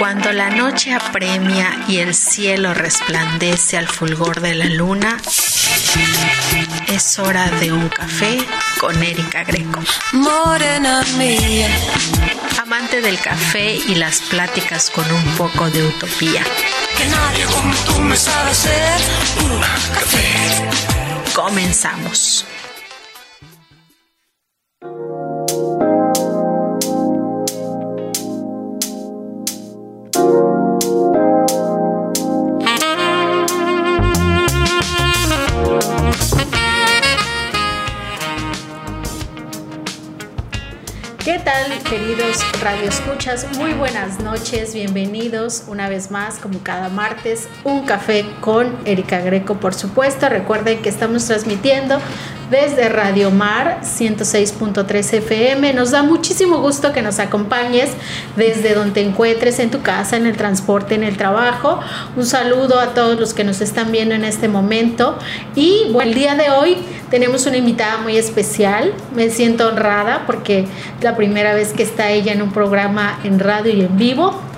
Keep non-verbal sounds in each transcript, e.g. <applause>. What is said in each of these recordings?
Cuando la noche apremia y el cielo resplandece al fulgor de la luna, es hora de un café con Erika Greco. Morena mía. Amante del café y las pláticas con un poco de utopía. Que nadie como tú me sabe hacer un café. Comenzamos. Queridos radioescuchas? Muy buenas noches, bienvenidos una vez más, como cada martes, un café con Erika Greco, por supuesto. Recuerden que estamos transmitiendo desde Radio Mar 106.3 FM. Nos da muchísimo gusto que nos acompañes desde donde te encuentres, en tu casa, en el transporte, en el trabajo. Un saludo a todos los que nos están viendo en este momento. Y bueno, el día de hoy tenemos una invitada muy especial. Me siento honrada porque es la primera vez que está ella en un programa en radio y en vivo.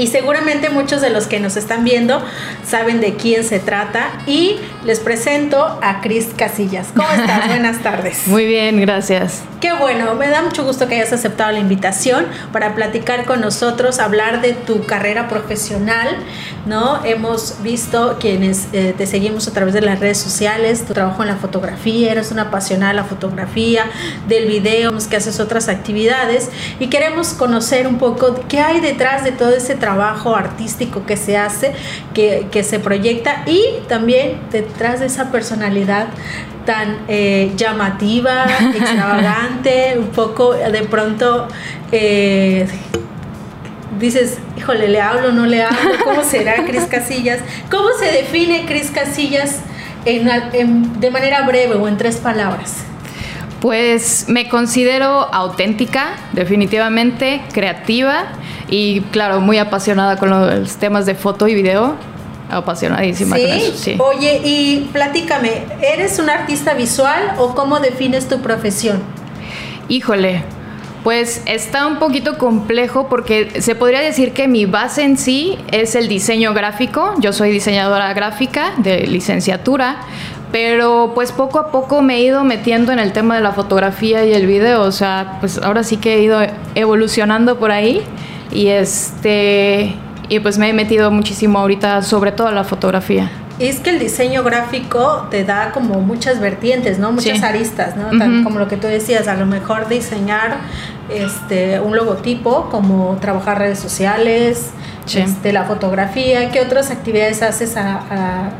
Y seguramente muchos de los que nos están viendo saben de quién se trata. Y les presento a Cris Casillas. ¿Cómo estás? <laughs> Buenas tardes. Muy bien, gracias. Qué bueno, me da mucho gusto que hayas aceptado la invitación para platicar con nosotros, hablar de tu carrera profesional, ¿no? Hemos visto quienes eh, te seguimos a través de las redes sociales, tu trabajo en la fotografía, eres una apasionada de la fotografía, del video, que haces otras actividades y queremos conocer un poco qué hay detrás de todo ese trabajo artístico que se hace, que, que se proyecta y también detrás de esa personalidad tan eh, llamativa, <laughs> extravagante, un poco de pronto eh, dices, híjole, ¿le hablo no le hablo? ¿Cómo será Cris Casillas? ¿Cómo se define Cris Casillas en, en, de manera breve o en tres palabras? Pues me considero auténtica, definitivamente, creativa y claro, muy apasionada con los temas de foto y video apasionadísima ¿Sí? con eso. Sí. Oye, y platícame, ¿eres un artista visual o cómo defines tu profesión? Híjole, pues está un poquito complejo porque se podría decir que mi base en sí es el diseño gráfico. Yo soy diseñadora gráfica de licenciatura, pero pues poco a poco me he ido metiendo en el tema de la fotografía y el video. O sea, pues ahora sí que he ido evolucionando por ahí y este y pues me he metido muchísimo ahorita sobre todo la fotografía. Es que el diseño gráfico te da como muchas vertientes, ¿no? Muchas Sí. aristas, ¿no? Tan como lo que tú decías, a lo mejor diseñar este un logotipo, como trabajar redes sociales, Sí. este, la fotografía, ¿qué otras actividades haces a, a-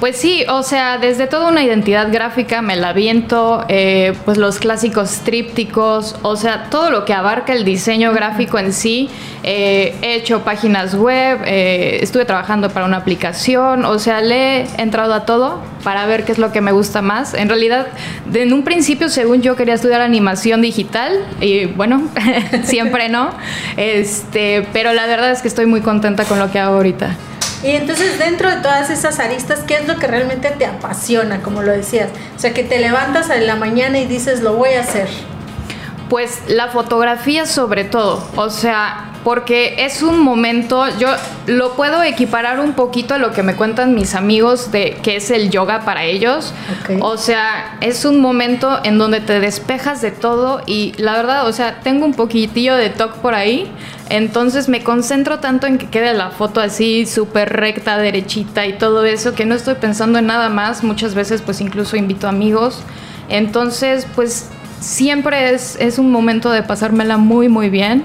Pues sí, o sea, desde toda una identidad gráfica me la viento, eh, pues los clásicos trípticos, o sea, todo lo que abarca el diseño gráfico en sí. Eh, he hecho páginas web, eh, estuve trabajando para una aplicación, o sea, le he entrado a todo para ver qué es lo que me gusta más. En realidad, de- en un principio, según yo, quería estudiar animación digital y bueno, <laughs> siempre no. Este, pero la verdad es que estoy muy contenta con lo que hago ahorita. Y entonces dentro de todas esas aristas, ¿qué es lo que realmente te apasiona, como lo decías? O sea, que te levantas en la mañana y dices, lo voy a hacer. Pues la fotografía sobre todo, o sea, porque es un momento, yo lo puedo equiparar un poquito a lo que me cuentan mis amigos de que es el yoga para ellos. O sea, es un momento en donde te despejas de todo y la verdad, o sea, tengo un poquitillo de TOC por ahí, entonces me concentro tanto en que quede la foto así súper recta, derechita y todo eso, que no estoy pensando en nada más. Muchas veces pues incluso invito amigos. Entonces, pues siempre es, es un momento de pasármela muy, muy bien.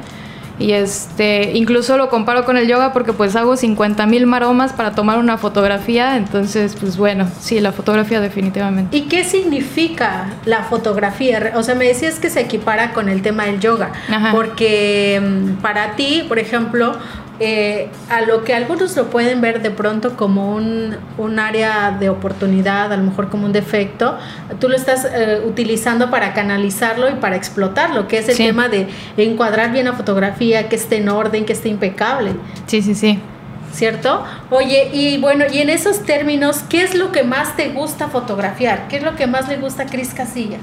Y este, incluso lo comparo con el yoga porque pues hago 50 mil maromas para tomar una fotografía. Entonces, pues bueno, sí, la fotografía definitivamente. ¿Y qué significa la fotografía? O sea, me decías que se equipara con el tema del yoga, Ajá. porque mm, para ti, por ejemplo, eh, a lo que algunos lo pueden ver de pronto como un, un área de oportunidad, a lo mejor como un defecto, tú lo estás eh, utilizando para canalizarlo y para explotarlo, que es el Sí. tema de encuadrar bien la fotografía, que esté en orden, que esté impecable. Sí, sí, sí. ¿cierto? Oye, y bueno, y en esos términos, ¿qué es lo que más te gusta fotografiar? ¿Qué es lo que más le gusta a Cris Casillas?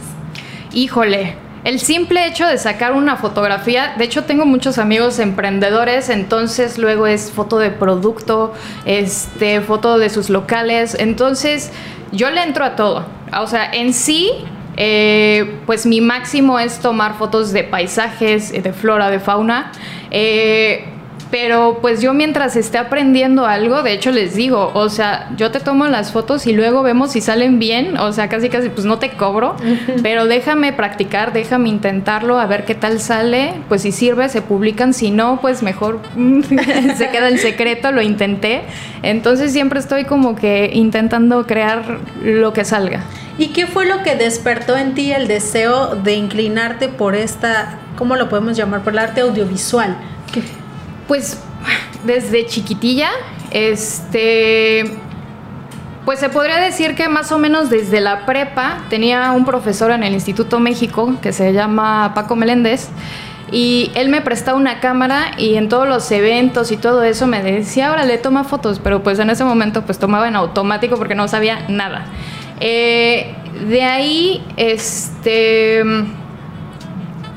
Híjole, el simple hecho de sacar una fotografía, de hecho tengo muchos amigos emprendedores, entonces luego es foto de producto, este, foto de sus locales, entonces yo le entro a todo. O sea, en sí, eh, pues mi máximo es tomar fotos de paisajes, de flora, de fauna. Eh, pero pues yo mientras esté aprendiendo algo, de hecho les digo, o sea, yo te tomo las fotos y luego vemos si salen bien, o sea, casi casi pues no te cobro, pero déjame practicar, déjame intentarlo, a ver qué tal sale, pues si sirve se publican, si no, pues mejor <laughs> se queda en secreto, lo intenté. Entonces siempre estoy como que intentando crear lo que salga. ¿Y qué fue lo que despertó en ti el deseo de inclinarte por esta, ¿cómo lo podemos llamar? Por el arte audiovisual. ¿Qué? Pues desde chiquitilla, este, pues se podría decir que más o menos desde la prepa tenía un profesor en el Instituto México que se llama Paco Meléndez y él me prestaba una cámara y en todos los eventos y todo eso me decía, ahora le toma fotos, pero pues en ese momento pues tomaba en automático porque no sabía nada. Eh, de ahí, este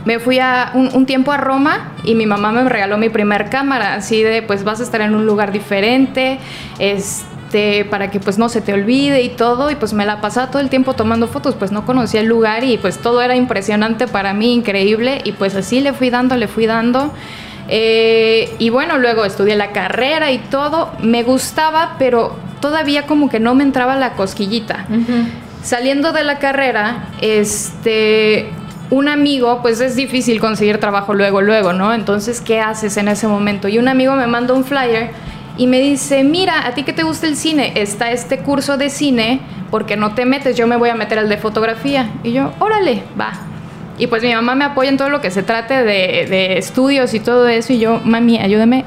me fui a un, tiempo a Roma y mi mamá me regaló mi primer cámara, así de pues vas a estar en un lugar diferente, este, para que pues no se te olvide y todo, y pues me la pasaba todo el tiempo tomando fotos, pues no conocía el lugar y pues todo era impresionante para mí, increíble, y pues así le fui dando, le fui dando. Eh, y bueno, luego estudié la carrera y todo, me gustaba, pero todavía como que no me entraba la cosquillita. Saliendo de la carrera, este, un amigo, pues es difícil conseguir trabajo luego, luego, ¿no? Entonces, ¿qué haces en ese momento? Y un amigo me manda un flyer y me dice, mira, a ti que te gusta el cine, está este curso de cine, porque no te metes, yo me voy a meter al de fotografía. Y yo, órale, va. Y pues mi mamá me apoya en todo lo que se trate de, estudios y todo eso. Y yo, mami, ayúdame.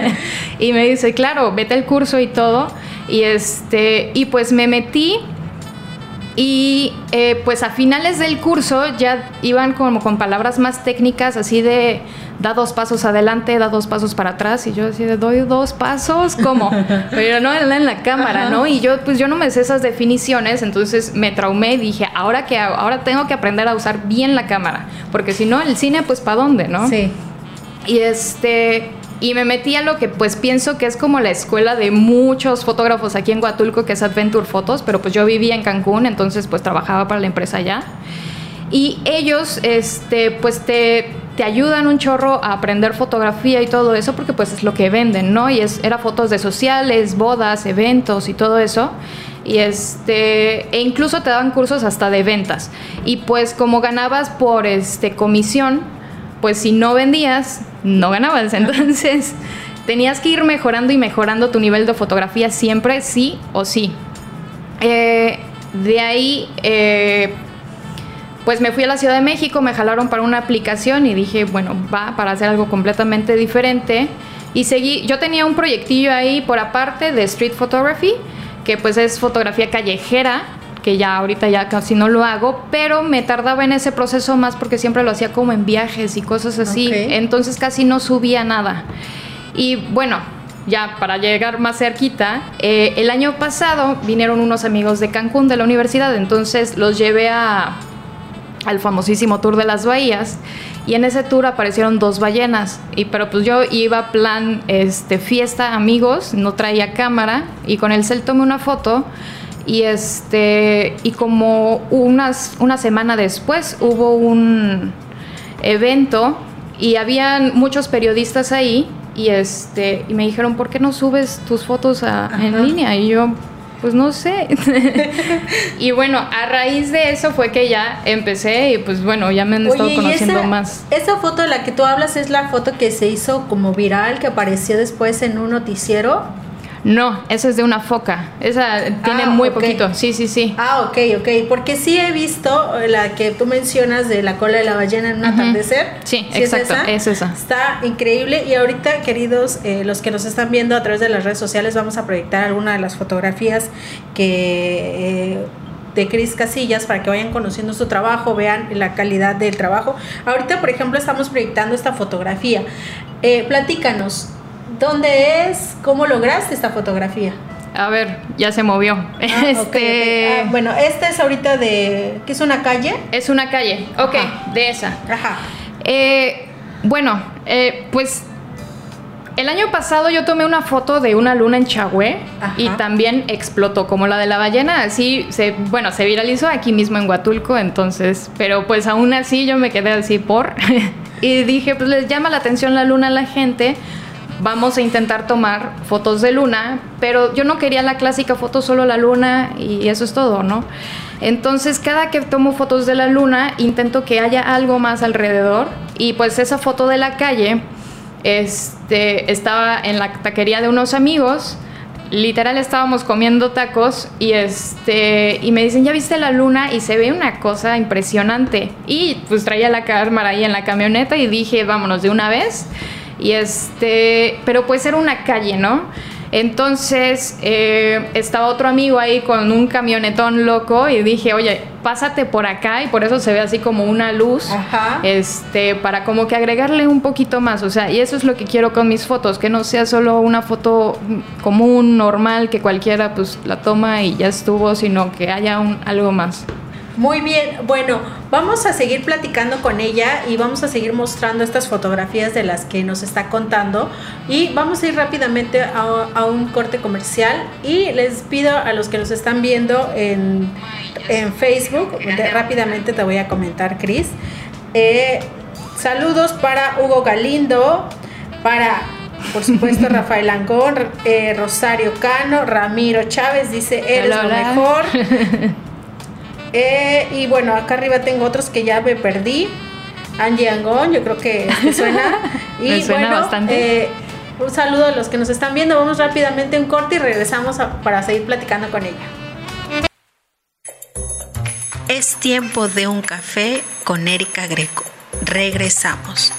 <laughs> y me dice, claro, vete al curso y todo. Y, este, y pues me metí y eh, pues a finales del curso ya iban como con palabras más técnicas, así de da dos pasos adelante, da dos pasos para atrás. Y yo así de doy dos pasos, ¿cómo? <laughs> Pero no en la cámara, ¿no? Y yo pues yo no me sé esas definiciones, entonces me traumé y dije, ahora que ahora tengo que aprender a usar bien la cámara, porque si no, el cine pues para dónde, ¿no? Sí. Y este, y me metí a lo que pues pienso que es como la escuela de muchos fotógrafos aquí en Huatulco, que es Adventure Photos, pero pues yo vivía en Cancún, entonces pues trabajaba para la empresa allá. Y ellos, este, pues te, te ayudan un chorro a aprender fotografía y todo eso, porque pues es lo que venden, ¿no? Y es, era fotos de sociales, bodas, eventos y todo eso. Y este, e incluso te daban cursos hasta de ventas. Y pues como ganabas por este comisión, pues si no vendías, no ganabas. Entonces, <laughs> tenías que ir mejorando y mejorando tu nivel de fotografía siempre, sí o sí. Eh, de ahí, eh, pues me fui a la Ciudad de México, me jalaron para una aplicación y dije, bueno, va para hacer algo completamente diferente. Y seguí, yo tenía un proyectillo ahí por aparte de street photography, que pues es fotografía callejera, que ya ahorita ya casi no lo hago, pero me tardaba en ese proceso más porque siempre lo hacía como en viajes y cosas así, entonces casi no subía nada. Y bueno, ya para llegar más cerquita, eh, el año pasado vinieron unos amigos de Cancún de la universidad, entonces los llevé a, al famosísimo Tour de las Bahías y en ese tour aparecieron dos ballenas. Y pero pues yo iba plan este fiesta amigos no traía cámara y con el cel tomé una foto y este y como unas una semana después hubo un evento y habían muchos periodistas ahí y este y me dijeron por qué no subes tus fotos en línea y yo pues no sé <laughs> y bueno a raíz de eso fue que ya empecé y pues bueno ya me han estado conociendo más. esa foto de la que tú hablas es la foto que se hizo como viral que apareció después en un noticiero no, esa es de una foca. Esa tiene ah, muy poquito. Sí, sí, sí. Ah, ok, ok. Porque sí he visto la que tú mencionas de la cola de la ballena en un atardecer. Sí, exacto. Es esa? Está increíble. Y ahorita, queridos, eh, los que nos están viendo a través de las redes sociales, vamos a proyectar alguna de las fotografías que. Eh, de Cris Casillas para que vayan conociendo su trabajo, vean la calidad del trabajo. Ahorita, por ejemplo, estamos proyectando esta fotografía. Eh, platícanos, ¿Dónde es? ¿Cómo lograste esta fotografía? A ver, ya se movió. Ah, este, ok. Ah, bueno, esta es ahorita de. ¿Qué es una calle? Es una calle, ok, Ajá. de esa. Ajá. Eh, bueno, eh, pues el año pasado yo tomé una foto de una luna en Chagüe Ajá. y también explotó como la de la ballena, así se, bueno, se viralizó aquí mismo en Huatulco, entonces, pero pues aún así yo me quedé así por <laughs> y dije, pues les llama la atención la luna a la gente. Vamos a intentar tomar fotos de luna, pero yo no quería la clásica foto solo la luna y eso es todo, ¿no? Entonces, cada que tomo fotos de la luna, intento que haya algo más alrededor. Y pues esa foto de la calle, este, estaba en la taquería de unos amigos. Literal estábamos comiendo tacos y este y me dicen, "¿Ya viste la luna?" y se ve una cosa impresionante. Y pues traía la cámara ahí en la camioneta y dije, "Vámonos de una vez." Y este, pero pues era una calle, ¿no? Entonces eh, estaba otro amigo ahí con un camionetón loco y dije, oye, pásate por acá y por eso se ve así como una luz, Ajá. este, para como que agregarle un poquito más, o sea, y eso es lo que quiero con mis fotos, que no sea solo una foto común, normal, que cualquiera pues la toma y ya estuvo, sino que haya un, algo más. Muy bien, bueno, vamos a seguir platicando con ella y vamos a seguir mostrando estas fotografías de las que nos está contando. Y vamos a ir rápidamente a, a un corte comercial y les pido a los que nos están viendo en, en Facebook, de- rápidamente te voy a comentar, Cris, eh, saludos para Hugo Galindo, para... Por supuesto, <laughs> Rafael Angón, eh, Rosario Cano, Ramiro Chávez dice, eres Hola, lo mejor. <laughs> Eh, y bueno, acá arriba tengo otros que ya me perdí. Angie Angón, yo creo que te suena. <laughs> Y Me suena bueno, bastante. eh, un saludo a los que nos están viendo. Vamos rápidamente a un corte y regresamos a- para seguir platicando con ella. Es tiempo de un café con Erika Greco. Regresamos.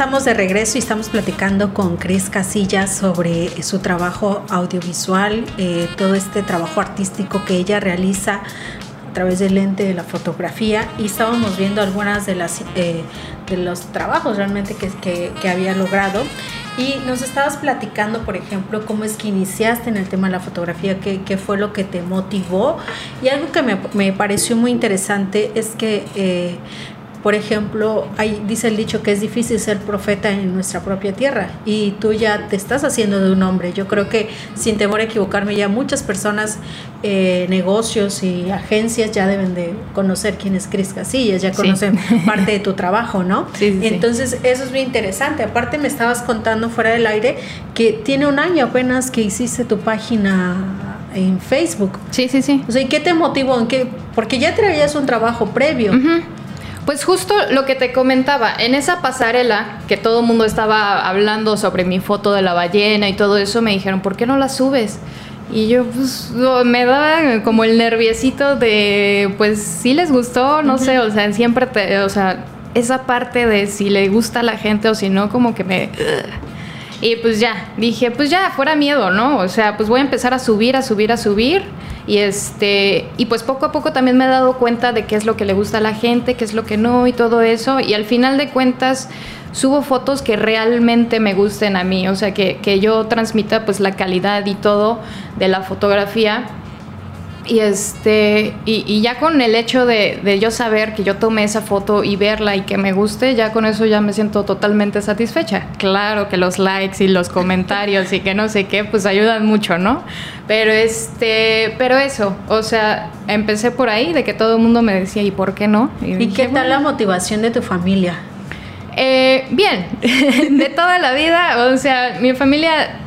Estamos de regreso y estamos platicando con Cris Casillas sobre su trabajo audiovisual, eh, todo este trabajo artístico que ella realiza a través del lente de la fotografía. Y estábamos viendo algunas de las eh, de los trabajos realmente que, que, que había logrado. Y nos estabas platicando por ejemplo cómo es que iniciaste en el tema de la fotografía qué, qué fue lo que te motivó. Y algo que me, me pareció muy interesante es que eh, por ejemplo, hay, dice el dicho que es difícil ser profeta en nuestra propia tierra y tú ya te estás haciendo de un hombre. Yo creo que sin temor a equivocarme ya muchas personas, eh, negocios y agencias ya deben de conocer quién es Cris Casillas, ya Sí. conocen <laughs> parte de tu trabajo, ¿no? Sí, sí. Entonces eso es muy interesante. Aparte me estabas contando fuera del aire que tiene un año apenas que hiciste tu página en Facebook. Sí, sí, sí. O sea, ¿y qué te motivó? ¿En qué? Porque ya traías un trabajo previo. Ujú. Pues justo lo que te comentaba, en esa pasarela que todo el mundo estaba hablando sobre mi foto de la ballena y todo eso, me dijeron, ¿por qué no la subes? Y yo, pues, me daba como el nerviecito de, pues, sí les gustó, no sé, o sea, siempre te, o sea, esa parte de si le gusta a la gente o si no, como que me... Y pues ya, dije, pues ya, fuera miedo, ¿no? O sea, pues voy a empezar a subir, a subir, a subir. Y este, y pues poco a poco también me he dado cuenta de qué es lo que le gusta a la gente, qué es lo que no y todo eso. Y al final de cuentas, subo fotos que realmente me gusten a mí. O sea, que, que yo transmita pues la calidad y todo de la fotografía. Y este, y, y ya con el hecho de, de yo saber que yo tomé esa foto y verla y que me guste, ya con eso ya me siento totalmente satisfecha. Claro que los likes y los comentarios y que no sé qué, pues ayudan mucho, ¿no? Pero este, pero eso, o sea, empecé por ahí de que todo el mundo me decía, ¿y por qué no? ¿Y dije, qué tal "Bueno". la motivación de tu familia? Eh, bien, <laughs> de toda la vida, o sea, mi familia,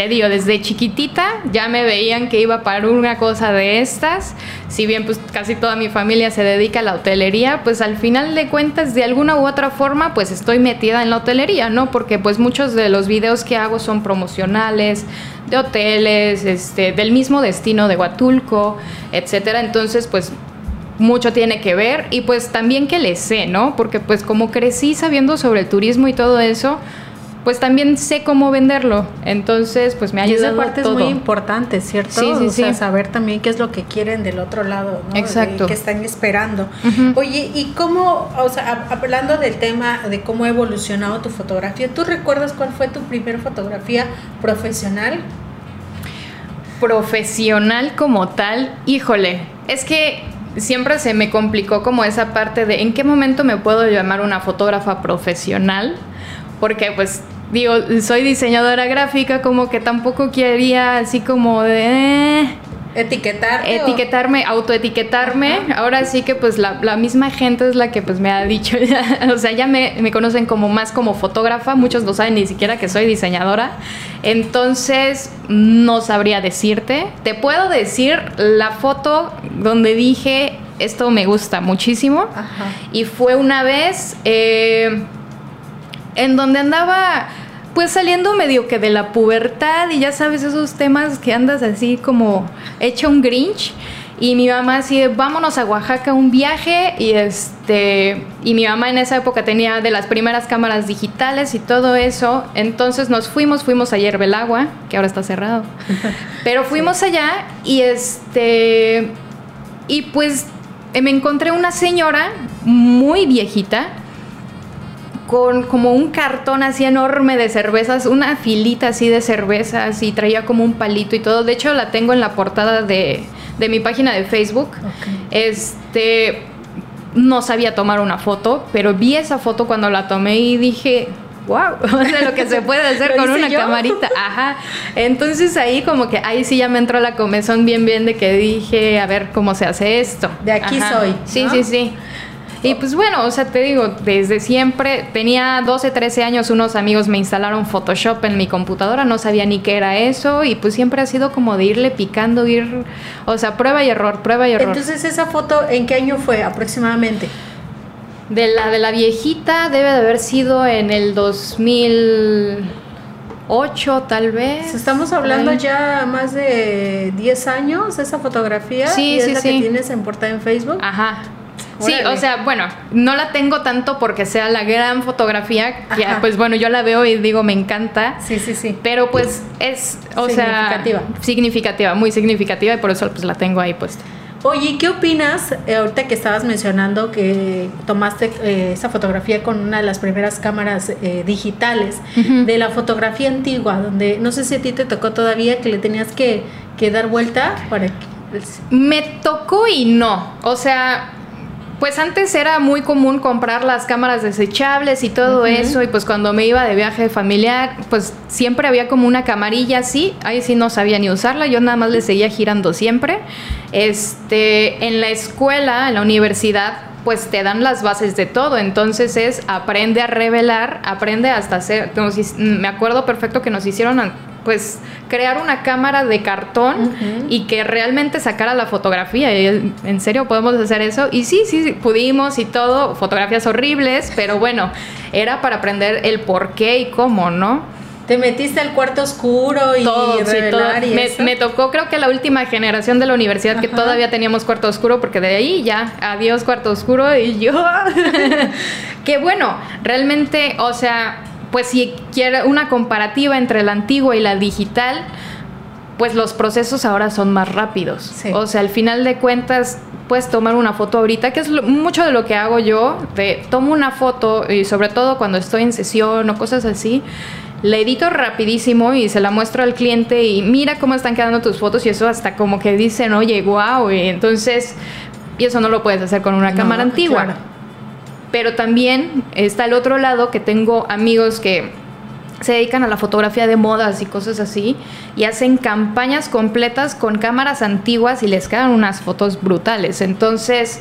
te digo, desde chiquitita ya me veían que iba para una cosa de estas, si bien pues casi toda mi familia se dedica a la hotelería, pues al final de cuentas de alguna u otra forma pues estoy metida en la hotelería, ¿no? Porque pues muchos de los videos que hago son promocionales, de hoteles, este, del mismo destino de Huatulco, etcétera, entonces pues mucho tiene que ver y pues también que le sé, ¿no? Porque pues como crecí sabiendo sobre el turismo y todo eso, pues también sé cómo venderlo. Entonces, pues me ha Y esa ayudado parte todo. es muy importante, ¿cierto? Sí, sí, o sea, sí. saber también qué es lo que quieren del otro lado, ¿no? Exacto. Qué están esperando. Oye, ¿y cómo, o sea, hab- hablando del tema de cómo ha evolucionado tu fotografía, ¿tú recuerdas cuál fue tu primera fotografía profesional? profesional como tal, híjole, es que siempre se me complicó como esa parte de en qué momento me puedo llamar una fotógrafa profesional, porque pues digo, soy diseñadora gráfica, como que tampoco quería así como de... eh, Etiquetarte. o- etiquetarme, autoetiquetarme. Ahora sí que pues la, la misma gente es la que pues me ha dicho, <laughs> ya, o sea, ya me, me conocen como más como fotógrafa, muchos no saben ni siquiera que soy diseñadora. Entonces, no sabría decirte. Te puedo decir la foto donde dije, esto me gusta muchísimo. Ajá. Y fue una vez eh, en donde andaba pues saliendo medio que de la pubertad y ya sabes esos temas que andas así como hecho un grinch. Y mi mamá así de vámonos a Oaxaca un viaje y este y mi mamá en esa época tenía de las primeras cámaras digitales y todo eso. Entonces nos fuimos fuimos a Yerbelagua que ahora está cerrado. <laughs> Pero fuimos allá y este y pues me encontré una señora muy viejita con como un cartón así enorme de cervezas, una filita así de cervezas y traía como un palito y todo. De hecho, la tengo en la portada de, de mi página de Facebook. Este, no sabía tomar una foto, pero vi esa foto cuando la tomé y dije, wow, <laughs> o sea, lo que se puede hacer <laughs> ¿Lo con una yo? camarita. <laughs> Ajá. Entonces ahí como que ahí sí ya me entró la comezón bien bien de que dije, a ver cómo se hace esto. De aquí Ajá. soy, Sí, sí, sí. Y pues bueno, o sea, te digo, desde siempre, tenía 12, 13 años, unos amigos me instalaron Photoshop en mi computadora, no sabía ni qué era eso, y pues siempre ha sido como de irle picando, ir, o sea, prueba y error, prueba y error. Entonces, ¿esa foto en qué año fue aproximadamente? de la de la viejita debe de haber sido en el 2008, tal vez. Estamos hablando Ay. ya más de 10 años esa fotografía. Sí, y es sí, la sí. que tienes en portada en Facebook. Ajá. Sí, Órale. o sea, bueno, no la tengo tanto porque sea la gran fotografía, que Ajá. pues bueno, yo la veo y digo, me encanta. Sí, sí, sí. Pero pues es, o Significativa. sea, significativa, muy significativa y por eso pues la tengo ahí puesta. Oye, ¿y ¿qué opinas eh, ahorita que estabas mencionando que tomaste eh, esa fotografía con una de las primeras cámaras eh, digitales de la fotografía antigua, donde no sé si a ti te tocó todavía que le tenías que, que dar vuelta para que... Me tocó y no, o sea, pues antes era muy común comprar las cámaras desechables y todo eso y pues cuando me iba de viaje familiar, pues siempre había como una camarilla así, ahí sí no sabía ni usarla, yo nada más le seguía girando siempre. Este, en la escuela, en la universidad, pues te dan las bases de todo, entonces es aprende a revelar, aprende hasta hacer, nos me acuerdo perfecto que nos hicieron pues crear una cámara de cartón y que realmente sacara la fotografía. ¿En serio podemos hacer eso? Y sí, sí, sí, pudimos y todo, fotografías horribles, pero bueno, era para aprender el por qué y cómo, ¿no? Te metiste al cuarto oscuro y Todo, sí, todo. revelar y Me, tocó creo que la última generación de la universidad que todavía teníamos cuarto oscuro porque de ahí ya, adiós cuarto oscuro y yo... <laughs> que bueno, realmente, o sea, pues si quiere una comparativa entre la antigua y la digital, pues los procesos ahora son más rápidos. Sí. O sea, al final de cuentas, puedes tomar una foto ahorita, que es lo- mucho de lo que hago yo, de tomo una foto y sobre todo cuando estoy en sesión o cosas así, la edito rapidísimo y se la muestro al cliente y mira cómo están quedando tus fotos y eso hasta como que dicen, oye, wow, y entonces, y eso no lo puedes hacer con una No, cámara antigua. claro. Pero también está el otro lado que tengo amigos que se dedican a la fotografía de modas y cosas así y hacen campañas completas con cámaras antiguas y les quedan unas fotos brutales. Entonces,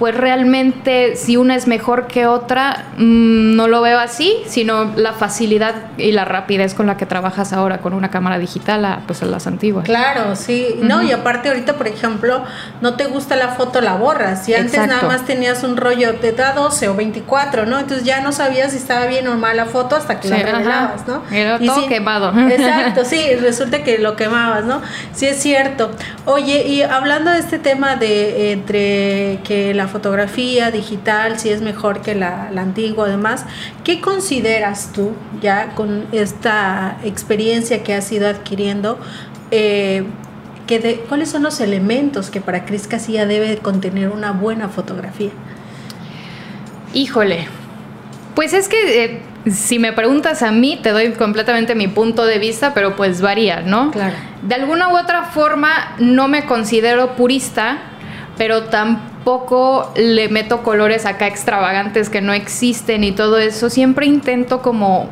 pues realmente si una es mejor que otra, mm, no lo veo así, sino la facilidad y la rapidez con la que trabajas ahora con una cámara digital a, pues a las antiguas. Claro, sí. No, y aparte ahorita, por ejemplo, no te gusta la foto, la borras. Y antes Exacto. nada más tenías un rollo de da 12 o 24, ¿no? Entonces ya no sabías si estaba bien o mal la foto hasta que Sí, la revelabas, ¿no? Era Y todo quemado. <laughs> Exacto, sí, resulta que lo quemabas, ¿no? Sí, es cierto. Oye, y hablando de este tema de entre que la fotografía digital, si es mejor que la, la antigua, además, ¿qué consideras tú ya con esta experiencia que has ido adquiriendo? eh, que de, ¿Cuáles son los elementos que para Cris Casilla debe contener una buena fotografía? Híjole. Pues es que eh, si me preguntas a mí, te doy completamente mi punto de vista, pero pues varía, ¿no? Claro. De alguna u otra forma no me considero purista, pero tampoco le meto colores acá extravagantes que no existen y todo eso. Siempre intento como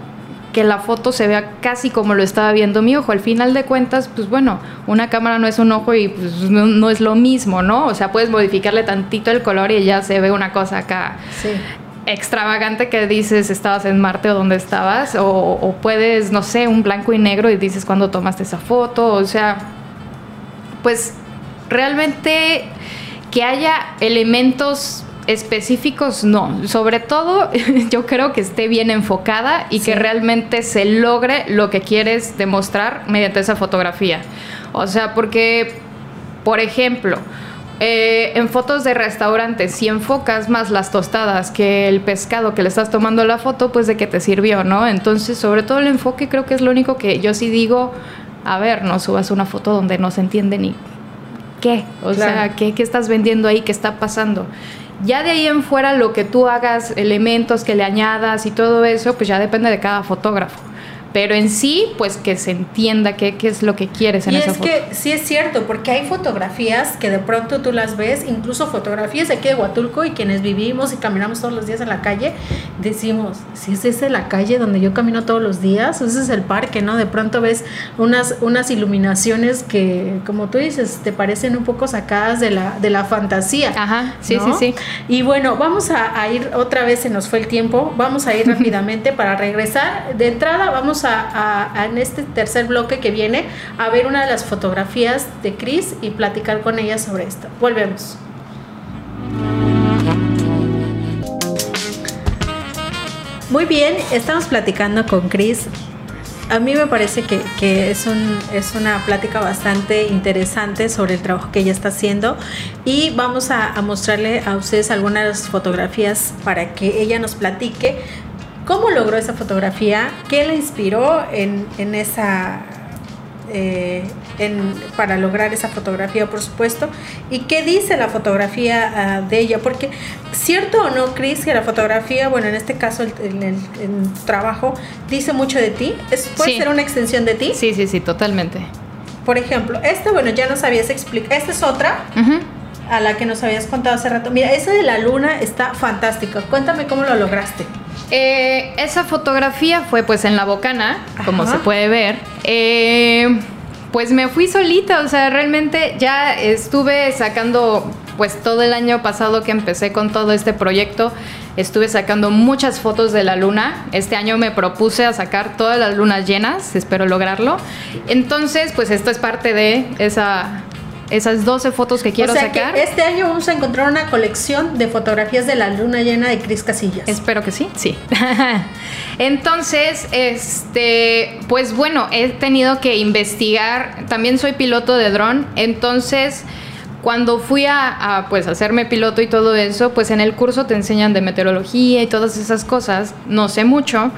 que la foto se vea casi como lo estaba viendo mi ojo. Al final de cuentas, pues bueno, una cámara no es un ojo y pues no, no es lo mismo, ¿no? O sea, puedes modificarle tantito el color y ya se ve una cosa acá Sí. extravagante que dices estabas en Marte o donde estabas, o, o puedes, no sé, un blanco y negro y dices cuándo tomaste esa foto, o sea, pues realmente que haya elementos específicos, no, sobre todo <laughs> yo creo que esté bien enfocada y que realmente se logre lo que quieres demostrar mediante esa fotografía. O sea, porque, por ejemplo, eh, en fotos de restaurantes, si enfocas más las tostadas que el pescado que le estás tomando la foto, pues de qué te sirvió, ¿no? Entonces, sobre todo el enfoque creo que es lo único que yo sí digo, a ver, no subas una foto donde no se entiende ni qué, o Claro. sea, ¿qué, qué estás vendiendo ahí, qué está pasando. Ya de ahí en fuera lo que tú hagas, elementos que le añadas y todo eso, pues ya depende de cada fotógrafo. Pero en sí, pues que se entienda qué, qué es lo que quieres en Y esa es foto. que sí es cierto, porque hay fotografías que de pronto tú las ves, incluso fotografías de aquí de Huatulco y quienes vivimos y caminamos todos los días en la calle, decimos, si es esa la calle donde yo camino todos los días, ese es el parque, ¿no? De pronto ves unas, unas iluminaciones que, como tú dices, te parecen un poco sacadas de la, de la fantasía. Ajá, sí, ¿no? sí, sí. Y bueno, vamos a, a ir otra vez, se nos fue el tiempo, vamos a ir <laughs> rápidamente para regresar. De entrada, vamos a, en este tercer bloque que viene a ver una de las fotografías de Chris y platicar con ella sobre esto. Volvemos. Muy bien, estamos platicando con Chris. A mí me parece que, es una plática bastante interesante sobre el trabajo que ella está haciendo y vamos a, a mostrarle a ustedes algunas fotografías para que ella nos platique cómo logró esa fotografía, qué la inspiró en, en esa... eh, en- para lograr esa fotografía, por supuesto, y qué dice la fotografía ah, de ella, porque cierto o no, Chris, que la fotografía, bueno, en este caso el, el- el- el trabajo, dice mucho de ti, ¿Es, puede Sí. ser una extensión de ti. Sí, sí, sí, totalmente. Por ejemplo, esta, bueno, ya nos habías explicado, esta es otra a la que nos habías contado hace rato. Mira, esa de la luna está fantástica. Cuéntame cómo lo lograste. Eh, esa fotografía fue pues en la bocana, como se puede ver. Eh, pues me fui solita, o sea, realmente ya estuve sacando, pues todo el año pasado que empecé con todo este proyecto, estuve sacando muchas fotos de la luna. Este año me propuse a sacar todas las lunas llenas, espero lograrlo. Entonces, pues esto es parte de esa, esas 12 fotos que quiero o sea sacar. que este año vamos a encontrar una colección de fotografías de la luna llena de Cris Casillas. Espero que sí, sí. <laughs> Entonces, este, pues bueno, he tenido que investigar. También soy piloto de dron, entonces cuando fui a, a, pues hacerme piloto y todo eso, pues en el curso te enseñan de meteorología y todas esas cosas. No sé mucho,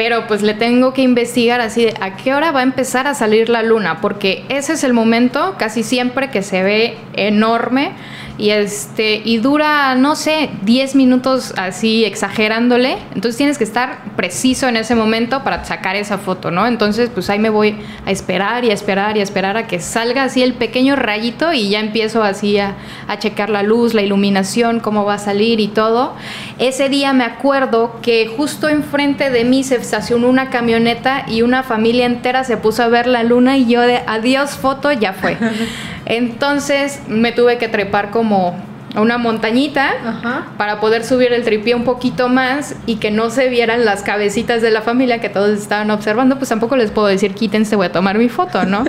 pero pues le tengo que investigar así a qué hora va a empezar a salir la luna, porque ese es el momento casi siempre que se ve enorme y este y dura no sé 10 minutos así exagerándole. Entonces tienes que estar preciso en ese momento para sacar esa foto no entonces pues ahí me voy a esperar y a esperar y a esperar a que salga así el pequeño rayito y ya empiezo así a, a checar la luz la iluminación cómo va a salir y todo ese día me acuerdo que justo enfrente de mí se estacionó una camioneta y una familia entera se puso a ver la luna y yo de adiós foto ya fue <laughs> entonces me tuve que trepar como a una montañita Ajá. para poder subir el tripié un poquito más y que no se vieran las cabecitas de la familia que todos estaban observando, pues tampoco les puedo decir quítense, voy a tomar mi foto, ¿no?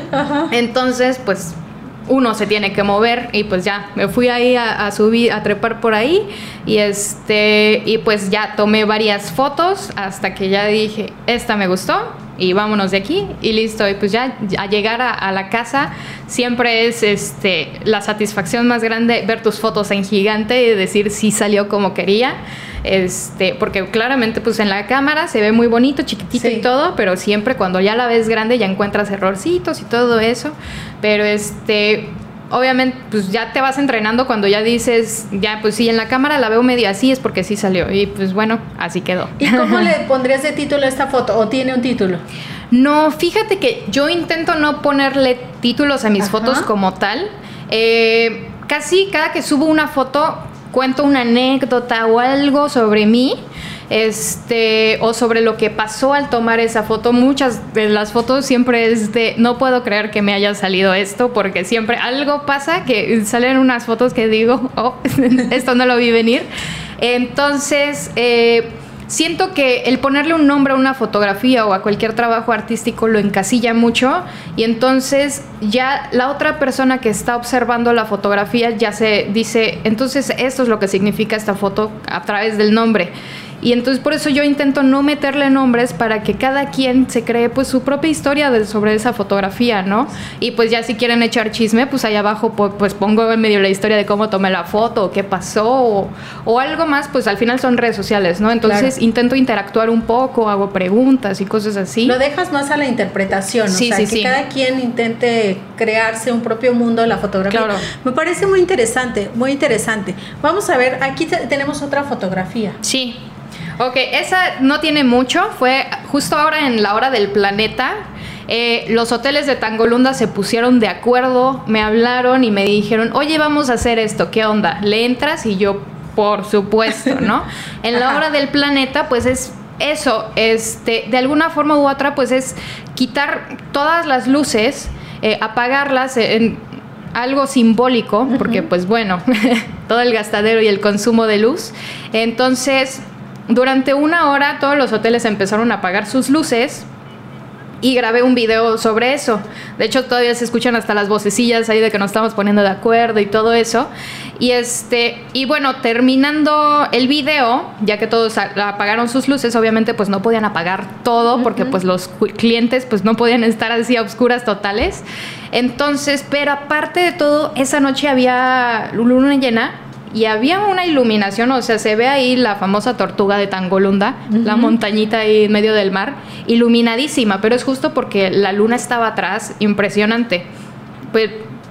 <laughs> Entonces, pues uno se tiene que mover y pues ya me fui ahí a, subir, a trepar por ahí y este y pues ya tomé varias fotos hasta que ya dije esta me gustó y vámonos de aquí y listo y pues ya a llegar a, a la casa siempre es este la satisfacción más grande ver tus fotos en gigante y decir si salió como quería este porque claramente pues en la cámara se ve muy bonito chiquitito Sí. y todo pero siempre cuando ya la ves grande ya encuentras errorcitos y todo eso pero este obviamente pues ya te vas entrenando cuando ya dices ya pues sí en la cámara la veo medio así es porque sí salió y pues bueno así quedó ¿Y cómo le <laughs> pondrías de título a esta foto? ¿O tiene un título? No, fíjate que yo intento no ponerle títulos a mis Ajá. fotos como tal. Eh, casi cada que subo una foto cuento una anécdota o algo sobre mí. Este, o sobre lo que pasó al tomar esa foto. Muchas de las fotos siempre es de no puedo creer que me haya salido esto, porque siempre algo pasa que salen unas fotos que digo, <laughs> oh, <laughs> esto no lo vi venir. Entonces, eh, Siento que el ponerle un nombre a una fotografía o a cualquier trabajo artístico lo encasilla mucho y entonces ya la otra persona que está observando la fotografía ya se dice, entonces esto es lo que significa esta foto a través del nombre. Y entonces por eso yo intento no meterle nombres para que cada quien se cree pues su propia historia de- sobre esa fotografía, ¿no? Y pues ya si quieren echar chisme, pues ahí abajo pues pongo en medio la historia de cómo tomé la foto, o qué pasó, o, o algo más, pues al final son redes sociales, ¿no? Entonces Claro. intento interactuar un poco, hago preguntas y cosas así. Lo dejas más a la interpretación, Sí, o sea, sí, que sí. cada quien intente crearse un propio mundo de la fotografía. Claro. Me parece muy interesante, muy interesante. Vamos a ver, aquí te- tenemos otra fotografía. Sí. Ok, esa no tiene mucho. Fue justo ahora en la hora del planeta. eh, los hoteles de Tangolunda se pusieron de acuerdo, me hablaron y me dijeron, oye, vamos a hacer esto, ¿qué onda? ¿Le entras? Y yo, por supuesto, <laughs> ¿no? En la hora del planeta, pues es eso, este, de alguna forma u otra, pues es quitar todas las luces, eh, apagarlas en algo simbólico, porque pues bueno, <laughs> todo el gastadero y el consumo de luz. Entonces, durante una hora todos los hoteles empezaron a apagar sus luces y grabé un video sobre eso. De hecho, todavía se escuchan hasta las vocecillas ahí de que nos estamos poniendo de acuerdo y todo eso. Y este, y bueno, terminando el video, ya que todos apagaron sus luces, obviamente pues no podían apagar todo porque pues los clientes pues no podían estar así a oscuras totales. Entonces, pero aparte de todo, esa noche había luna llena y había una iluminación, o sea, se ve ahí la famosa tortuga de Tangolunda, la montañita ahí en medio del mar, iluminadísima, pero es justo porque la luna estaba atrás, impresionante. Pues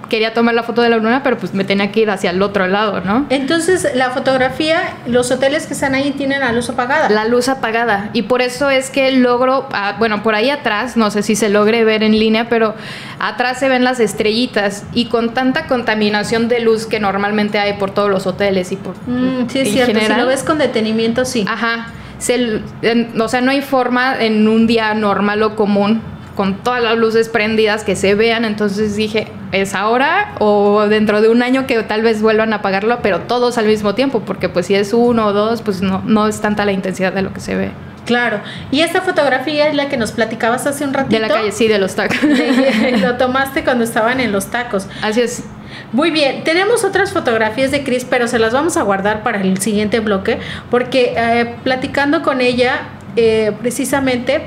quería tomar la foto de la luna, pero pues me tenía que ir hacia el otro lado, ¿no? Entonces, la fotografía, los hoteles que están ahí tienen la luz apagada. La luz apagada. Y por eso es que logro, ah, bueno, por ahí atrás, no sé si se logre ver en línea, pero atrás se ven las estrellitas. Y con tanta contaminación de luz que normalmente hay por todos los hoteles y por... Mm, sí, es cierto. general, Si lo ves con detenimiento, sí. Ajá. Se- en- o sea, no hay forma en un día normal o común con todas las luces prendidas que se vean. Entonces dije, ¿es ahora o dentro de un año que tal vez vuelvan a apagarlo, pero todos al mismo tiempo? Porque pues si es uno o dos, pues no, no es tanta la intensidad de lo que se ve. Claro. Y esta fotografía es la que nos platicabas hace un ratito. De la calle, sí, de los tacos. De- lo tomaste cuando estaban en los tacos. Así es. Muy bien, tenemos otras fotografías de Cris, pero se las vamos a guardar para el siguiente bloque, porque eh, platicando con ella eh, precisamente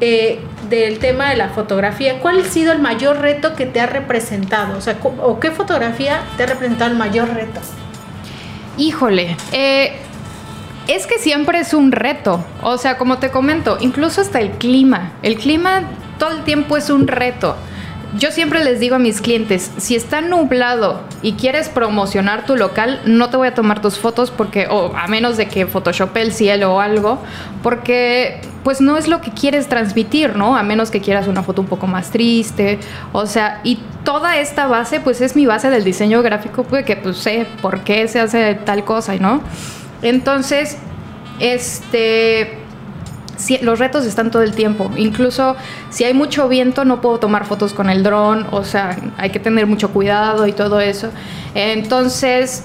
eh, del tema de la fotografía, ¿cuál ha sido el mayor reto que te ha representado? O sea, ¿o qué fotografía te ha representado el mayor reto? Híjole, eh, es que siempre es un reto. O sea, como te comento, incluso hasta el clima. El clima todo el tiempo es un reto. Yo siempre les digo a mis clientes, si está nublado y quieres promocionar tu local, no te voy a tomar tus fotos porque, o a menos de que Photoshop el cielo o algo, porque pues no es lo que quieres transmitir, ¿no? A menos que quieras una foto un poco más triste, o sea, y toda esta base pues es mi base del diseño gráfico, pues que pues sé por qué se hace tal cosa, ¿no? Entonces, este los retos están todo el tiempo. Incluso si hay mucho viento, no puedo tomar fotos con el dron. O sea, hay que tener mucho cuidado y todo eso. Entonces,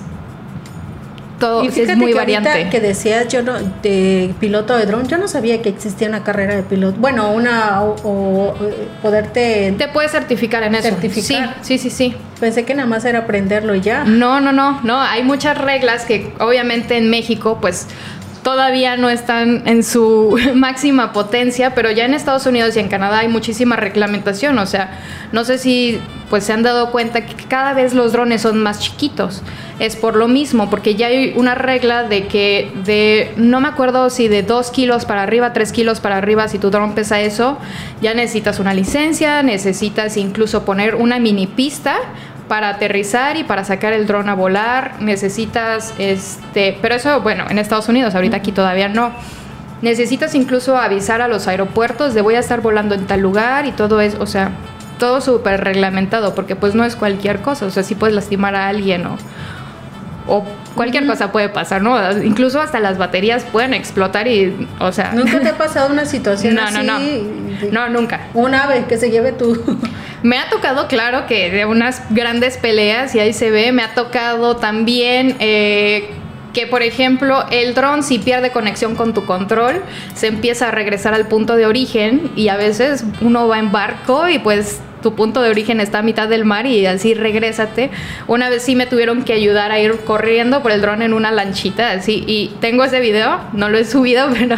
todo Y es muy que variante. que decías yo no, de piloto de dron, yo no sabía que existía una carrera de piloto. Bueno, una o, o, eh, poderte Te puedes certificar en eso. Certificar. Sí, sí, sí, sí. pensé que nada más era aprenderlo y ya. No, no, no, no. Hay muchas reglas que obviamente en México, pues todavía no están en su <laughs> máxima potencia, pero ya en Estados Unidos y en Canadá hay muchísima reglamentación. O sea, no sé si pues se han dado cuenta que cada vez los drones son más chiquitos. Es por lo mismo, porque ya hay una regla de que de, no me acuerdo si de 2 kilos para arriba, 3 kilos para arriba, si tu dron pesa eso, ya necesitas una licencia, necesitas incluso poner una mini pista para aterrizar y para sacar el dron a volar necesitas este pero eso bueno en Estados Unidos ahorita aquí todavía no necesitas incluso avisar a los aeropuertos de voy a estar volando en tal lugar y todo es o sea todo súper reglamentado porque pues no es cualquier cosa o sea sí puedes lastimar a alguien o o cualquier cosa puede pasar, ¿no? Incluso hasta las baterías pueden explotar y, o sea... ¿Nunca te ha pasado una <laughs> situación No, así? no, no. No, nunca. Un ave que se lleve tu... Me ha tocado, claro, que de unas grandes peleas, y ahí se ve, me ha tocado también eh, que, por ejemplo, el dron si pierde conexión con tu control, se empieza a regresar al punto de origen y a veces uno va en barco y pues tu punto de origen está a mitad del mar y así regrésate. Una vez sí me tuvieron que ayudar a ir corriendo por el dron en una lanchita, así, y tengo ese video, no lo he subido, <laughs> pero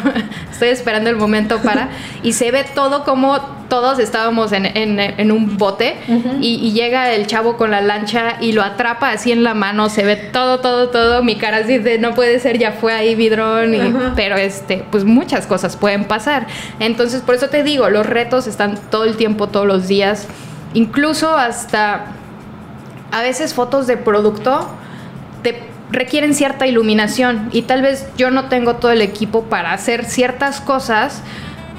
estoy esperando el momento para, y se ve todo como todos estábamos en, en- en un bote y, y llega el chavo con la lancha y lo atrapa así en la mano, se ve todo, todo, todo, mi cara así de no puede ser, ya fue ahí mi dron, y- pero este, pues muchas cosas pueden pasar. Entonces, por eso te digo, los retos están todo el tiempo, todos los días, incluso hasta a veces fotos de producto te requieren cierta iluminación y tal vez yo no tengo todo el equipo para hacer ciertas cosas,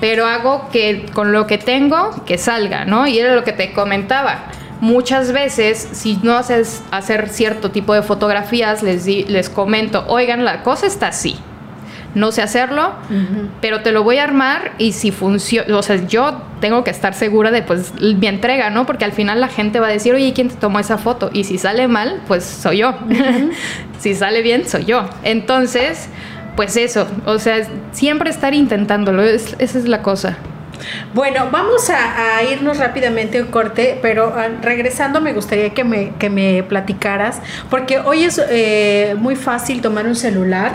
pero hago que con lo que tengo que salga, ¿no? Y era lo que te comentaba. Muchas veces, si no haces hacer cierto tipo de fotografías, les, di- les comento, oigan, la cosa está así. No sé hacerlo, pero te lo voy a armar y si funciona, o sea, yo tengo que estar segura de pues mi entrega, ¿no? Porque al final la gente va a decir, oye, ¿quién te tomó esa foto? Y si sale mal, pues soy yo. <laughs> si sale bien, soy yo. Entonces, pues eso, o sea, siempre estar intentándolo, es- esa es la cosa. Bueno, vamos a, irnos rápidamente a un corte, pero ah, regresando me gustaría que me, que me platicaras, porque hoy es eh, muy fácil tomar un celular.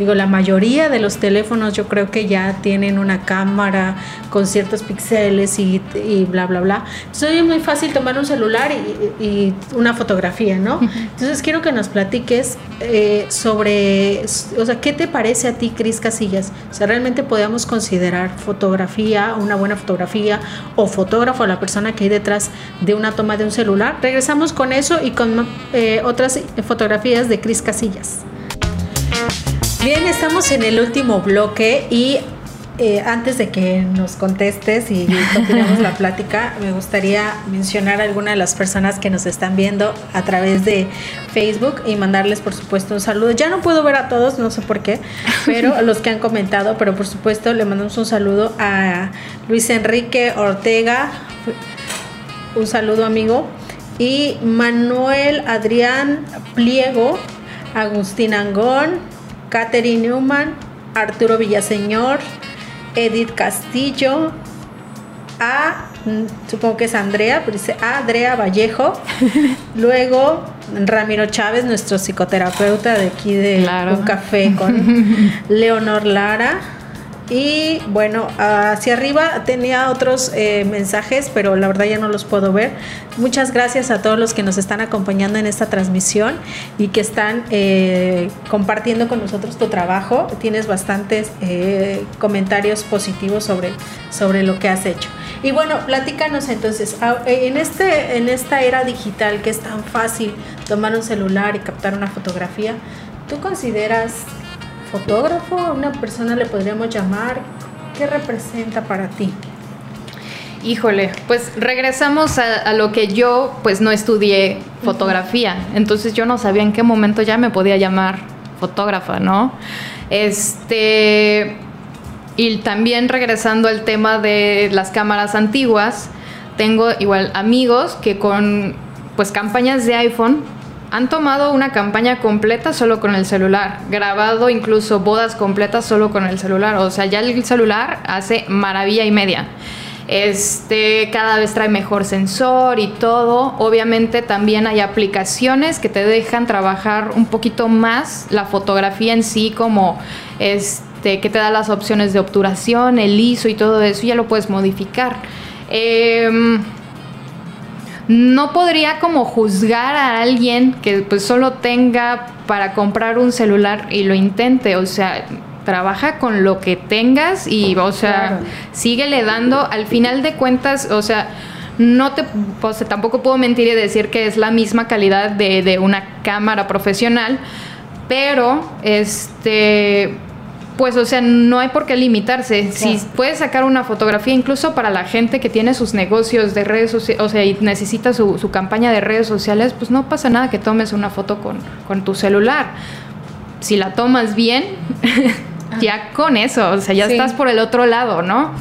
Digo, la mayoría de los teléfonos yo creo que ya tienen una cámara con ciertos píxeles y, y bla, bla, bla. Entonces es muy fácil tomar un celular y, y una fotografía, ¿no? Entonces quiero que nos platiques eh, sobre, o sea, ¿qué te parece a ti, Cris Casillas? O sea, realmente podemos considerar fotografía, una buena fotografía o fotógrafo, la persona que hay detrás de una toma de un celular. Regresamos con eso y con eh, otras fotografías de Cris Casillas. Bien, estamos en el último bloque y eh, antes de que nos contestes y continuemos la <laughs> plática, me gustaría mencionar a algunas de las personas que nos están viendo a través de Facebook y mandarles, por supuesto, un saludo. Ya no puedo ver a todos, no sé por qué, pero <laughs> los que han comentado, pero por supuesto le mandamos un saludo a Luis Enrique Ortega, un saludo amigo, y Manuel Adrián Pliego, Agustín Angón, Catherine Newman, Arturo Villaseñor, Edith Castillo, a, supongo que es Andrea, pero dice a Andrea Vallejo, <laughs> luego Ramiro Chávez, nuestro psicoterapeuta de aquí de Claro. Un Café con <laughs> Leonor Lara. Y bueno, hacia arriba tenía otros eh, mensajes, pero la verdad ya no los puedo ver. Muchas gracias a todos los que nos están acompañando en esta transmisión y que están eh, compartiendo con nosotros tu trabajo. Tienes bastantes eh, comentarios positivos sobre, sobre lo que has hecho. Y bueno, platícanos entonces, ah, en, este, en esta era digital que es tan fácil tomar un celular y captar una fotografía, ¿tú consideras fotógrafo? ¿A una persona le podríamos llamar? ¿Qué representa para ti? Híjole, pues regresamos a, a lo que yo pues no estudié fotografía, entonces yo no sabía en qué momento ya me podía llamar fotógrafa, ¿no? Este y también regresando al tema de las cámaras antiguas, tengo igual amigos que con pues campañas de iPhone han tomado una campaña completa solo con el celular, grabado incluso bodas completas solo con el celular. O sea, ya el celular hace maravilla y media. Este, cada vez trae mejor sensor y todo. Obviamente también hay aplicaciones que te dejan trabajar un poquito más la fotografía en sí, como este, que te da las opciones de obturación, el ISO y todo eso, ya lo puedes modificar. Em, no podría como juzgar a alguien que pues solo tenga para comprar un celular y lo intente, o sea, trabaja con lo que tengas y, o sea, síguele dando. Al final de cuentas, o sea, no te, tampoco puedo mentir y decir que es la misma calidad de, de una cámara profesional, pero, este, pues, o sea, no hay por qué limitarse. Si puedes sacar una fotografía, incluso para la gente que tiene sus negocios de redes sociales, o sea, y necesita su, su, campaña de redes sociales, pues no pasa nada que tomes una foto con, con tu celular. Si la tomas bien, <laughs> ya con eso, o sea, ya estás por el otro lado, ¿no?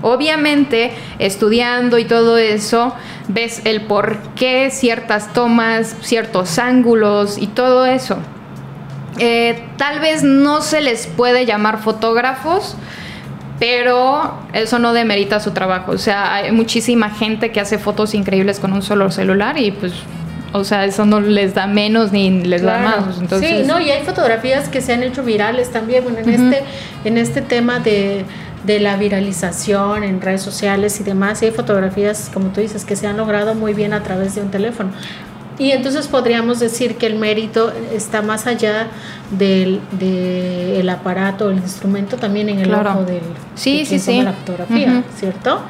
Obviamente, estudiando y todo eso, ves el por qué ciertas tomas, ciertos ángulos y todo eso. Eh, tal vez no se les puede llamar fotógrafos, pero eso no demerita su trabajo. O sea, hay muchísima gente que hace fotos increíbles con un solo celular y pues o sea, eso no les da menos ni les da más. Entonces... Sí, no, y hay fotografías que se han hecho virales también. Bueno, en, este, en este tema de, de, la viralización en redes sociales y demás, hay fotografías, como tú dices, que se han logrado muy bien a través de un teléfono. Y entonces podríamos decir que el mérito está más allá del de el aparato, el instrumento, también en el ojo del sí, de sí, sí. la fotografía, uh -huh. ¿cierto?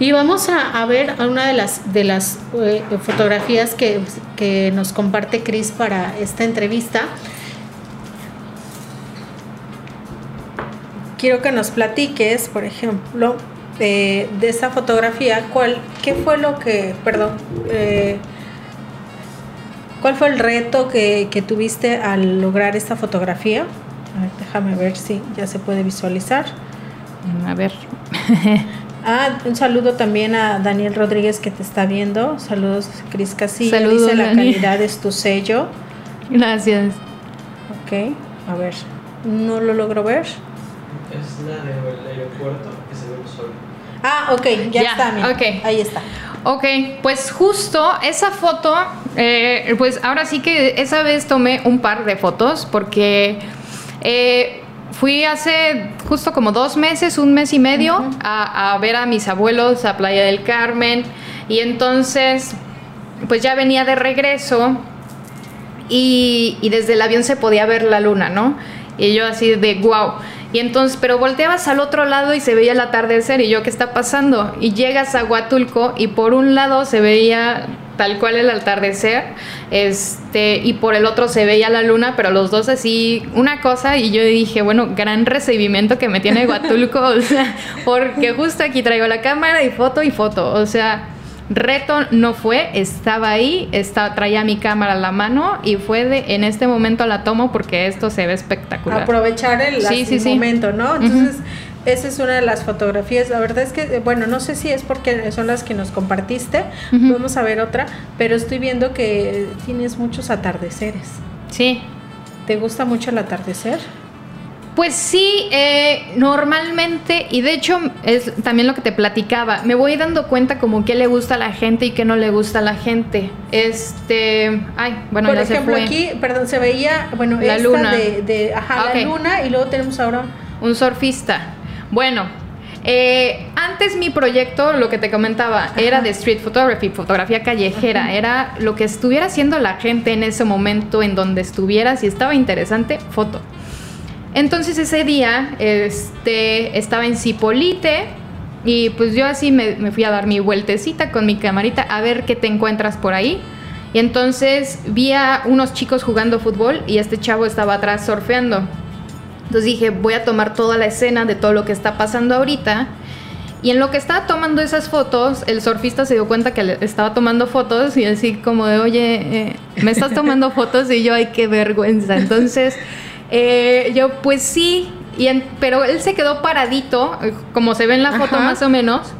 Y vamos a, a, ver una de las de las eh, fotografías que, que nos comparte Cris para esta entrevista. Quiero que nos platiques, por ejemplo, eh, de esta fotografía, ¿cuál, ¿qué fue lo que, perdón, eh, ¿Cuál fue el reto que, que, tuviste al lograr esta fotografía? A ver, déjame ver si ya se puede visualizar. A ver. <laughs> ah, un saludo también a Daniel Rodríguez que te está viendo. Saludos, Cris Casilla. Saludos, Dice la Dani. calidad es tu sello. Gracias. Ok, a ver. No lo logro ver. Es la del aeropuerto que se ve el sol. Ah, ok, ya, Ya, está. Mira. ok. Ahí está. Ok, pues justo esa foto, eh, pues ahora sí que esa vez tomé un par de fotos porque eh, fui hace justo como dos meses, un mes y medio, uh -huh. a, a, ver a mis abuelos a Playa del Carmen y entonces pues ya venía de regreso y, y desde el avión se podía ver la luna, ¿no? Y yo así de wow. Y entonces, pero volteabas al otro lado y se veía el atardecer y yo, ¿qué está pasando? Y llegas a Huatulco y por un lado se veía tal cual el atardecer, este, y por el otro se veía la luna, pero los dos así, una cosa, y yo dije, bueno, gran recibimiento que me tiene Huatulco, <laughs> o sea, porque justo aquí traigo la cámara y foto y foto, o sea, reto no fue, estaba ahí, estaba, traía mi cámara a la mano y fue de en este momento la tomo porque esto se ve espectacular. Aprovechar el, sí, sí, el sí. momento, ¿no? Entonces, uh -huh. Esa es una de las fotografías. La verdad es que, bueno, no sé si es porque son las que nos compartiste, uh -huh. vamos a ver otra, pero estoy viendo que tienes muchos atardeceres. Sí. ¿Te gusta mucho el atardecer? Pues sí, eh, normalmente, y de hecho es también lo que te platicaba, me voy dando cuenta como qué le gusta a la gente y qué no le gusta a la gente. Este, ay, bueno, Por ya ejemplo, se fue. aquí, perdón, se veía, bueno, la esta luna. De, de ajá, okay. la luna y luego tenemos ahora un surfista. Bueno, eh, antes mi proyecto, lo que te comentaba, Ajá. era de street photography, fotografía callejera. Ajá. Era lo que estuviera haciendo la gente en ese momento, en donde estuviera, si estaba interesante, foto. Entonces ese día este, estaba en Cipolite y pues yo así me, me, fui a dar mi vueltecita con mi camarita a ver qué te encuentras por ahí. Y entonces vi a unos chicos jugando fútbol y este chavo estaba atrás surfeando. Entonces dije, voy a tomar toda la escena de todo lo que está pasando ahorita. Y en lo que estaba tomando esas fotos, el surfista se dio cuenta que le estaba tomando fotos y así como de, oye, eh, me estás tomando <laughs> fotos y yo, ay, qué vergüenza. Entonces... Eh, yo, pues sí, y en, pero él se quedó paradito, como se ve en la foto Ajá. más o menos,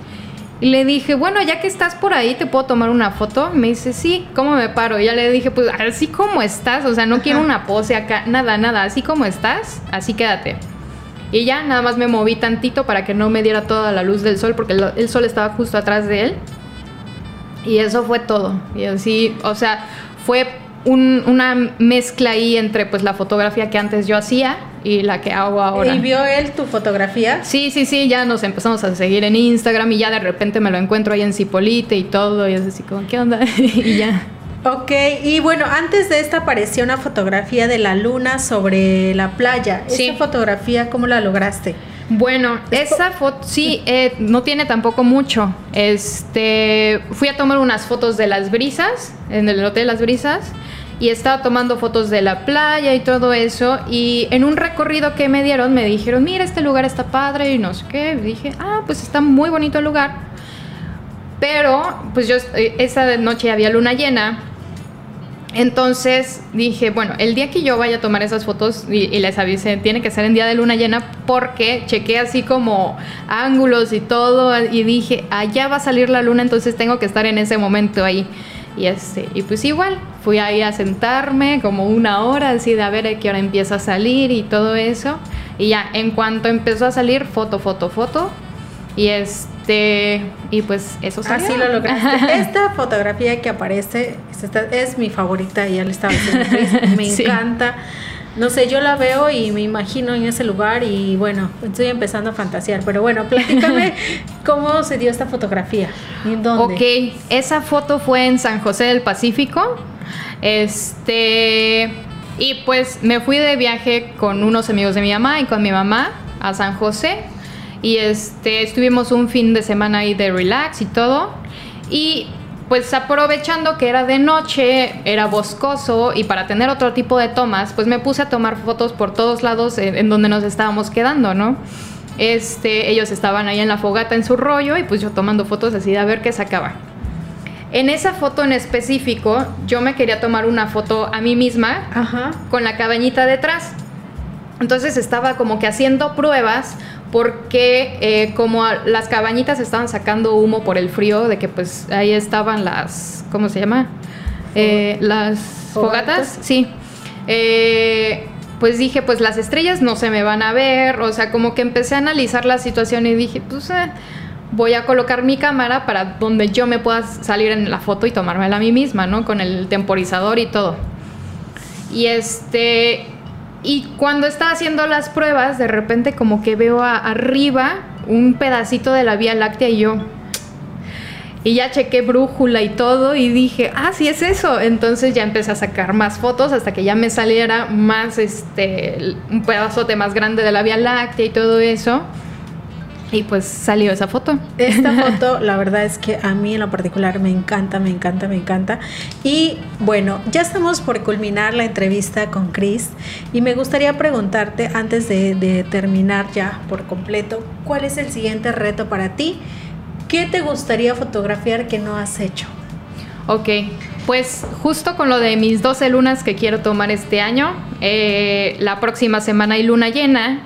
le dije, bueno, ya que estás por ahí, ¿te puedo tomar una foto? Me dice, sí, ¿cómo me paro? Y ya le dije, pues así como estás, o sea, no quiero una pose acá, nada, nada, así como estás, así quédate. Y ya nada más me moví tantito para que no me diera toda la luz del sol, porque el, el sol estaba justo atrás de él. Y eso fue todo. Y así, o sea, fue un- una mezcla ahí entre pues la fotografía que antes yo hacía y la que hago ahora. ¿Y vio él tu fotografía? Sí, sí, sí, ya nos empezamos a seguir en Instagram y ya de repente me lo encuentro ahí en Cipolite y todo y es así como, ¿qué onda? <laughs> y ya. Ok, y bueno, antes de esta apareció una fotografía de la luna sobre la playa. Sí. ¿Esta fotografía cómo la lograste? Bueno, esa foto sí, eh, no tiene tampoco mucho. Este, fui a tomar unas fotos de las brisas, en el Hotel Las Brisas, y estaba tomando fotos de la playa y todo eso. Y en un recorrido que me dieron, me dijeron, mira, este lugar está padre y no sé qué. Dije, ah, pues está muy bonito el lugar. Pero, pues yo, eh, esa noche había luna llena. Entonces dije, bueno, el día que yo vaya a tomar esas fotos y, y les avisé, tiene que ser en día de luna llena porque chequé así como ángulos y todo y dije, allá va a salir la luna, entonces tengo que estar en ese momento ahí. Y, este, y pues igual, fui ahí a sentarme como una hora así de a ver a qué hora empieza a salir y todo eso. Y ya, en cuanto empezó a salir, foto, foto, foto. Y este, y pues eso salió. Así lo lograste. <laughs> Esta fotografía que aparece es, esta- es mi favorita, ya le estaba diciendo <laughs> me Sí. encanta. No sé, yo la veo y me imagino en ese lugar y bueno, estoy empezando a fantasear. Pero bueno, platícame <laughs> cómo se dio esta fotografía y en dónde. Ok, esa foto fue en San José del Pacífico. Este. Y pues me fui de viaje con unos amigos de mi mamá y con mi mamá a San José. Y este, estuvimos un fin de semana ahí de relax y todo. Y pues aprovechando que era de noche, era boscoso y para tener otro tipo de tomas, pues me puse a tomar fotos por todos lados en, en donde nos estábamos quedando, ¿no? Este, ellos estaban ahí en la fogata en su rollo y pues yo tomando fotos así de a ver qué sacaba. En esa foto en específico, yo me quería tomar una foto a mí misma Ajá. con la cabañita detrás. Entonces estaba como que haciendo pruebas porque eh, como a- las cabañitas estaban sacando humo por el frío, de que pues ahí estaban las, ¿cómo se llama? Eh, las ¿Fogatas? fogatas, sí. Eh, pues dije, pues las estrellas no se me van a ver, o sea, como que empecé a analizar la situación y dije, pues eh, voy a colocar mi cámara para donde yo me pueda salir en la foto y tomármela a mí misma, ¿no? Con el temporizador y todo. Y este. Y cuando estaba haciendo las pruebas, de repente como que veo arriba un pedacito de la Vía Láctea y yo. Y ya chequé brújula y todo y dije, ah, sí es eso. Entonces ya empecé a sacar más fotos hasta que ya me saliera más, este, un pedazote más grande de la Vía Láctea y todo eso. Y pues salió esa foto. Esta <laughs> foto, la verdad es que a mí en lo particular me encanta, me encanta, me encanta. Y bueno, ya estamos por culminar la entrevista con Chris y me gustaría preguntarte, antes de, de terminar ya por completo, ¿cuál es el siguiente reto para ti? ¿Qué te gustaría fotografiar que no has hecho? Ok, pues justo con lo de mis 12 lunas que quiero tomar este año, eh, la próxima semana hay luna llena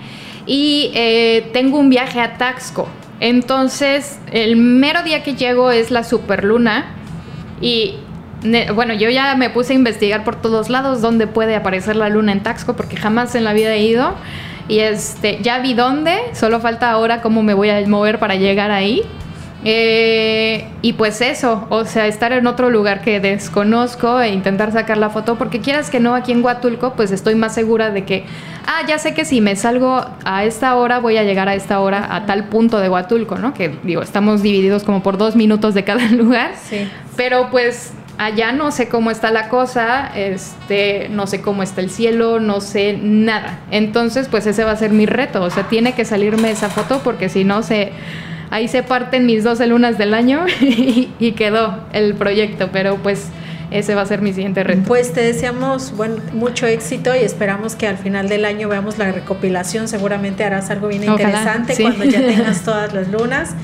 y eh, tengo un viaje a Taxco. Entonces, el mero día que llego es la superluna y bueno, yo ya me puse a investigar por todos lados dónde puede aparecer la luna en Taxco porque jamás en la vida he ido. Y este, ya vi dónde, solo falta ahora cómo me voy a mover para llegar ahí. Eh, y pues eso, o sea, estar en otro lugar que desconozco e intentar sacar la foto, porque quieras que no, aquí en Huatulco, pues estoy más segura de que, ah, ya sé que si me salgo a esta hora, voy a llegar a esta hora a tal punto de Huatulco, ¿no? Que digo, estamos divididos como por dos minutos de cada <laughs> lugar. Sí. Pero pues allá no sé cómo está la cosa, este, no sé cómo está el cielo, no sé nada. Entonces, pues ese va a ser mi reto. O sea, tiene que salirme esa foto porque si no se. Ahí se parten mis 12 lunas del año <laughs> y, y quedó el proyecto. Pero pues ese va a ser mi siguiente reto. Pues te deseamos buen, mucho éxito y esperamos que al final del año veamos la recopilación. Seguramente harás algo bien Ojalá, interesante sí. cuando ya <laughs> tengas todas las lunas.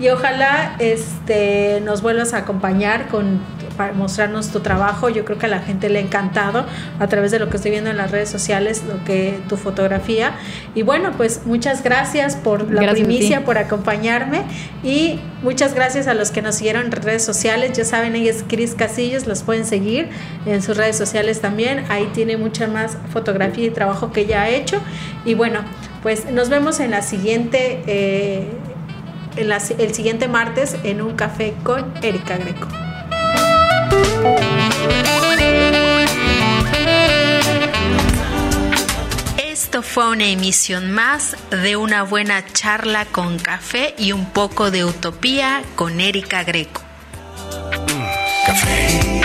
Y ojalá este, nos vuelvas a acompañar con para mostrarnos tu trabajo. Yo creo que a la gente le ha encantado a través de lo que estoy viendo en las redes sociales, lo que tu fotografía. Y bueno, pues muchas gracias por la Gracias primicia, por acompañarme y muchas gracias a los que nos siguieron en redes sociales. Ya saben, ella es Cris Casillos, los pueden seguir en sus redes sociales también. Ahí tiene mucha más fotografía y trabajo que ella ha hecho. Y bueno, pues nos vemos en la siguiente, eh, en la- el siguiente martes en un café con Erika Greco. Esto fue una emisión más de una buena charla con café y un poco de utopía con Erika Greco. Café.